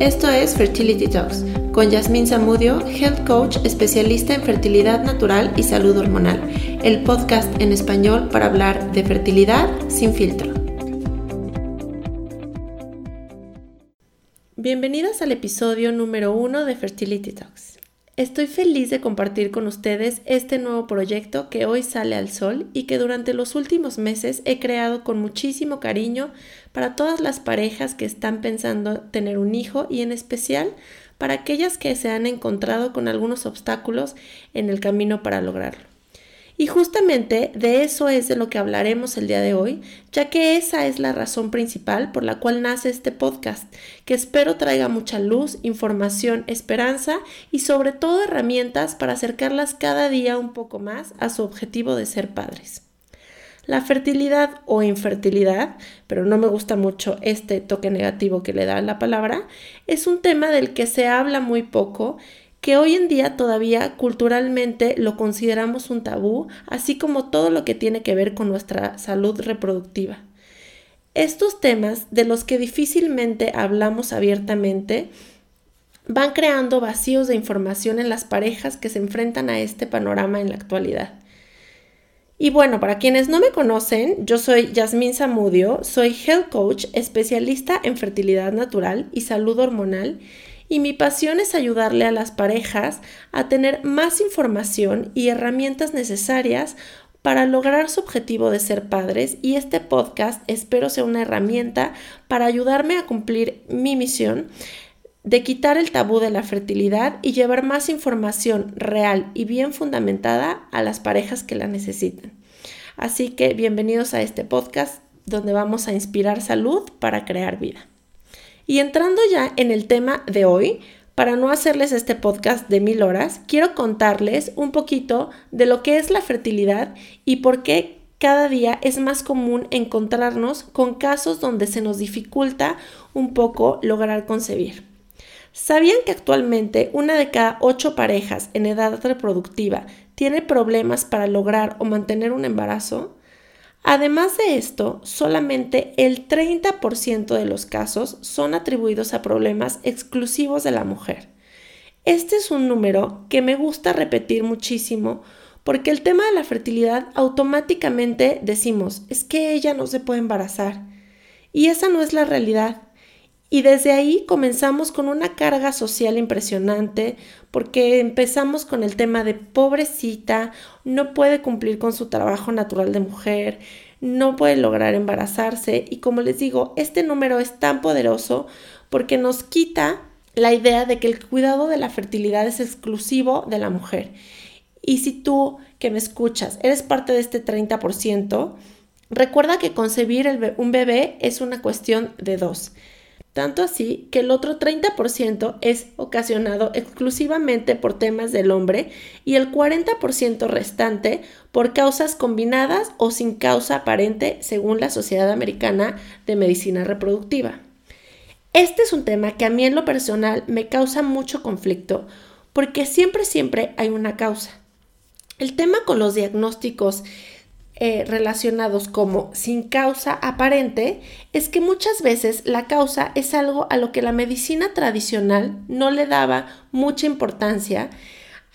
Esto es Fertility Talks con Yasmín Zamudio, Health Coach especialista en fertilidad natural y salud hormonal, el podcast en español para hablar de fertilidad sin filtro. Bienvenidos al episodio número uno de Fertility Talks. Estoy feliz de compartir con ustedes este nuevo proyecto que hoy sale al sol y que durante los últimos meses he creado con muchísimo cariño para todas las parejas que están pensando tener un hijo y en especial para aquellas que se han encontrado con algunos obstáculos en el camino para lograrlo. Y justamente de eso es de lo que hablaremos el día de hoy, ya que esa es la razón principal por la cual nace este podcast, que espero traiga mucha luz, información, esperanza y sobre todo herramientas para acercarlas cada día un poco más a su objetivo de ser padres. La fertilidad o infertilidad, pero no me gusta mucho este toque negativo que le da la palabra, es un tema del que se habla muy poco que hoy en día todavía culturalmente lo consideramos un tabú, así como todo lo que tiene que ver con nuestra salud reproductiva. Estos temas, de los que difícilmente hablamos abiertamente, van creando vacíos de información en las parejas que se enfrentan a este panorama en la actualidad. Y bueno, para quienes no me conocen, yo soy Yasmín Zamudio, soy health coach especialista en fertilidad natural y salud hormonal y mi pasión es ayudarle a las parejas a tener más información y herramientas necesarias para lograr su objetivo de ser padres y este podcast espero sea una herramienta para ayudarme a cumplir mi misión de quitar el tabú de la fertilidad y llevar más información real y bien fundamentada a las parejas que la necesitan. Así que bienvenidos a este podcast donde vamos a inspirar salud para crear vida. Y entrando ya en el tema de hoy, para no hacerles este podcast de mil horas, quiero contarles un poquito de lo que es la fertilidad y por qué cada día es más común encontrarnos con casos donde se nos dificulta un poco lograr concebir. ¿Sabían que actualmente una de cada ocho parejas en edad reproductiva tiene problemas para lograr o mantener un embarazo? Además de esto, solamente el 30% de los casos son atribuidos a problemas exclusivos de la mujer. Este es un número que me gusta repetir muchísimo porque el tema de la fertilidad automáticamente decimos, es que ella no se puede embarazar. Y esa no es la realidad. Y desde ahí comenzamos con una carga social impresionante porque empezamos con el tema de pobrecita, no puede cumplir con su trabajo natural de mujer, no puede lograr embarazarse y como les digo, este número es tan poderoso porque nos quita la idea de que el cuidado de la fertilidad es exclusivo de la mujer. Y si tú que me escuchas eres parte de este 30%, recuerda que concebir un bebé es una cuestión de dos tanto así que el otro 30% es ocasionado exclusivamente por temas del hombre y el 40% restante por causas combinadas o sin causa aparente según la Sociedad Americana de Medicina Reproductiva. Este es un tema que a mí en lo personal me causa mucho conflicto porque siempre, siempre hay una causa. El tema con los diagnósticos eh, relacionados como sin causa aparente es que muchas veces la causa es algo a lo que la medicina tradicional no le daba mucha importancia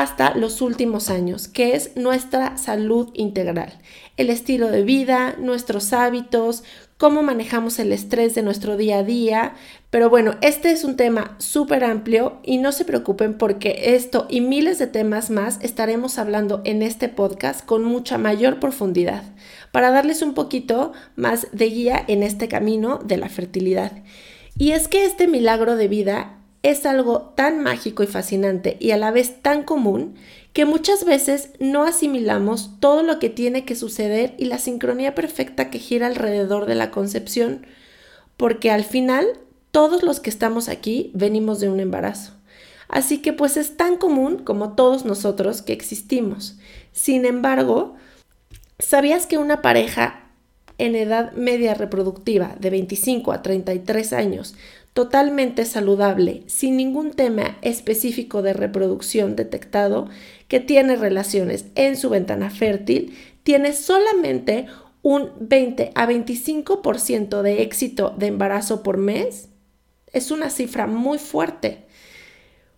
hasta los últimos años, que es nuestra salud integral, el estilo de vida, nuestros hábitos, cómo manejamos el estrés de nuestro día a día. Pero bueno, este es un tema súper amplio y no se preocupen porque esto y miles de temas más estaremos hablando en este podcast con mucha mayor profundidad para darles un poquito más de guía en este camino de la fertilidad. Y es que este milagro de vida es algo tan mágico y fascinante y a la vez tan común que muchas veces no asimilamos todo lo que tiene que suceder y la sincronía perfecta que gira alrededor de la concepción, porque al final todos los que estamos aquí venimos de un embarazo. Así que pues es tan común como todos nosotros que existimos. Sin embargo, ¿sabías que una pareja en edad media reproductiva de 25 a 33 años totalmente saludable, sin ningún tema específico de reproducción detectado, que tiene relaciones en su ventana fértil, tiene solamente un 20 a 25% de éxito de embarazo por mes? Es una cifra muy fuerte.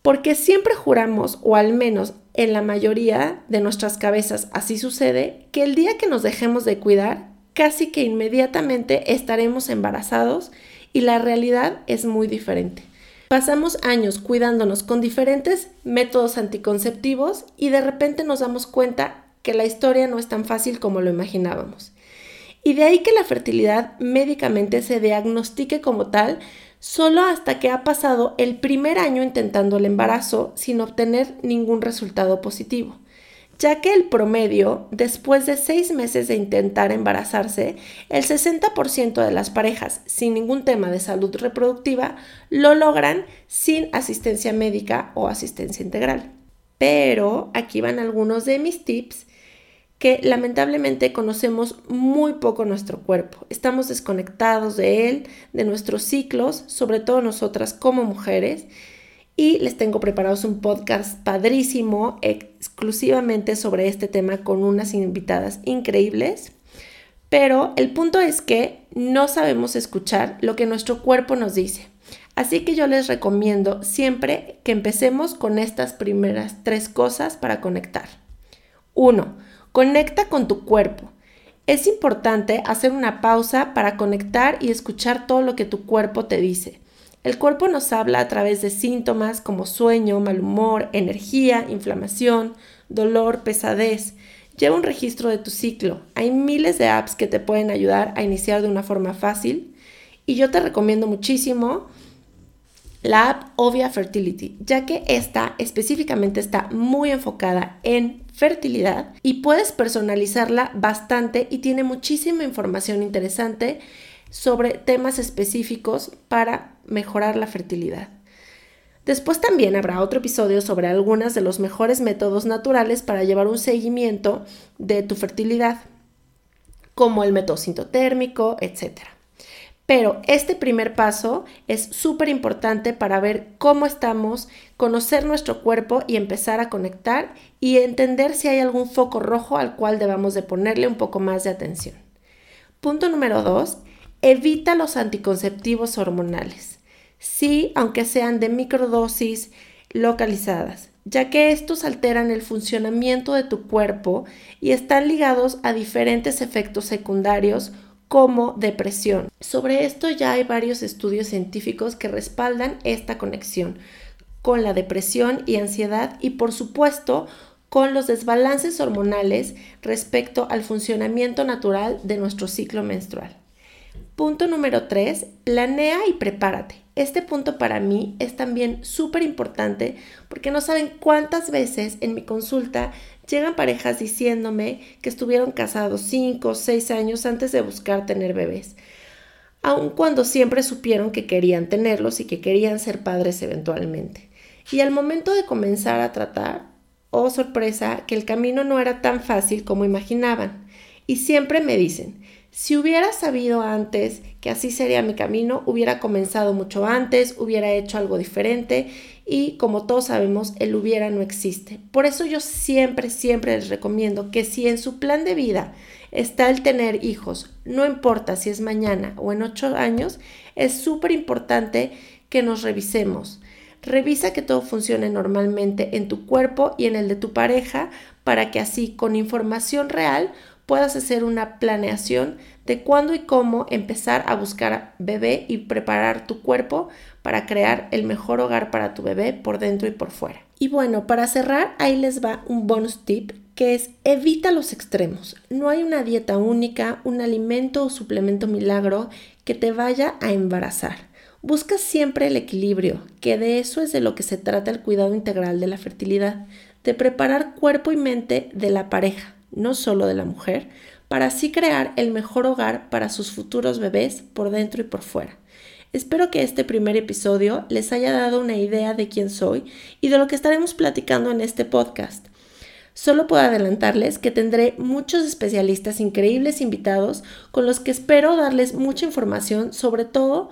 Porque siempre juramos, o al menos en la mayoría de nuestras cabezas así sucede, que el día que nos dejemos de cuidar, casi que inmediatamente estaremos embarazados y la realidad es muy diferente. Pasamos años cuidándonos con diferentes métodos anticonceptivos y de repente nos damos cuenta que la historia no es tan fácil como lo imaginábamos. Y de ahí que la fertilidad médicamente se diagnostique como tal solo hasta que ha pasado el primer año intentando el embarazo sin obtener ningún resultado positivo, ya que el promedio, después de seis meses de intentar embarazarse, el 60% de las parejas sin ningún tema de salud reproductiva lo logran sin asistencia médica o asistencia integral. Pero aquí van algunos de mis tips que lamentablemente conocemos muy poco nuestro cuerpo. Estamos desconectados de él, de nuestros ciclos, sobre todo nosotras como mujeres. Y les tengo preparados un podcast padrísimo exclusivamente sobre este tema con unas invitadas increíbles. Pero el punto es que no sabemos escuchar lo que nuestro cuerpo nos dice. Así que yo les recomiendo siempre que empecemos con estas primeras tres cosas para conectar. Uno, Conecta con tu cuerpo. Es importante hacer una pausa para conectar y escuchar todo lo que tu cuerpo te dice. El cuerpo nos habla a través de síntomas como sueño, mal humor, energía, inflamación, dolor, pesadez. Lleva un registro de tu ciclo. Hay miles de apps que te pueden ayudar a iniciar de una forma fácil y yo te recomiendo muchísimo la app Ovia Fertility, ya que esta específicamente está muy enfocada en fertilidad y puedes personalizarla bastante y tiene muchísima información interesante sobre temas específicos para mejorar la fertilidad. Después también habrá otro episodio sobre algunos de los mejores métodos naturales para llevar un seguimiento de tu fertilidad, como el método sintotérmico, etc. Pero este primer paso es súper importante para ver cómo estamos, conocer nuestro cuerpo y empezar a conectar y entender si hay algún foco rojo al cual debamos de ponerle un poco más de atención. Punto número dos, evita los anticonceptivos hormonales. Sí, aunque sean de microdosis localizadas, ya que estos alteran el funcionamiento de tu cuerpo y están ligados a diferentes efectos secundarios como depresión. Sobre esto ya hay varios estudios científicos que respaldan esta conexión con la depresión y ansiedad y por supuesto con los desbalances hormonales respecto al funcionamiento natural de nuestro ciclo menstrual. Punto número 3. Planea y prepárate. Este punto para mí es también súper importante porque no saben cuántas veces en mi consulta Llegan parejas diciéndome que estuvieron casados 5 o 6 años antes de buscar tener bebés, aun cuando siempre supieron que querían tenerlos y que querían ser padres eventualmente. Y al momento de comenzar a tratar, oh sorpresa, que el camino no era tan fácil como imaginaban. Y siempre me dicen, si hubiera sabido antes que así sería mi camino, hubiera comenzado mucho antes, hubiera hecho algo diferente y como todos sabemos, el hubiera no existe. Por eso yo siempre, siempre les recomiendo que si en su plan de vida está el tener hijos, no importa si es mañana o en ocho años, es súper importante que nos revisemos. Revisa que todo funcione normalmente en tu cuerpo y en el de tu pareja para que así con información real puedas hacer una planeación de cuándo y cómo empezar a buscar bebé y preparar tu cuerpo para crear el mejor hogar para tu bebé por dentro y por fuera. Y bueno, para cerrar, ahí les va un bonus tip que es evita los extremos. No hay una dieta única, un alimento o suplemento milagro que te vaya a embarazar. Busca siempre el equilibrio, que de eso es de lo que se trata el cuidado integral de la fertilidad, de preparar cuerpo y mente de la pareja, no solo de la mujer, para así crear el mejor hogar para sus futuros bebés por dentro y por fuera. Espero que este primer episodio les haya dado una idea de quién soy y de lo que estaremos platicando en este podcast. Solo puedo adelantarles que tendré muchos especialistas increíbles invitados con los que espero darles mucha información, sobre todo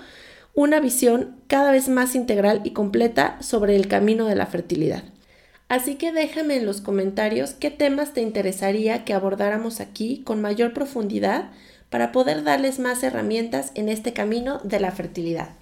una visión cada vez más integral y completa sobre el camino de la fertilidad. Así que déjame en los comentarios qué temas te interesaría que abordáramos aquí con mayor profundidad para poder darles más herramientas en este camino de la fertilidad.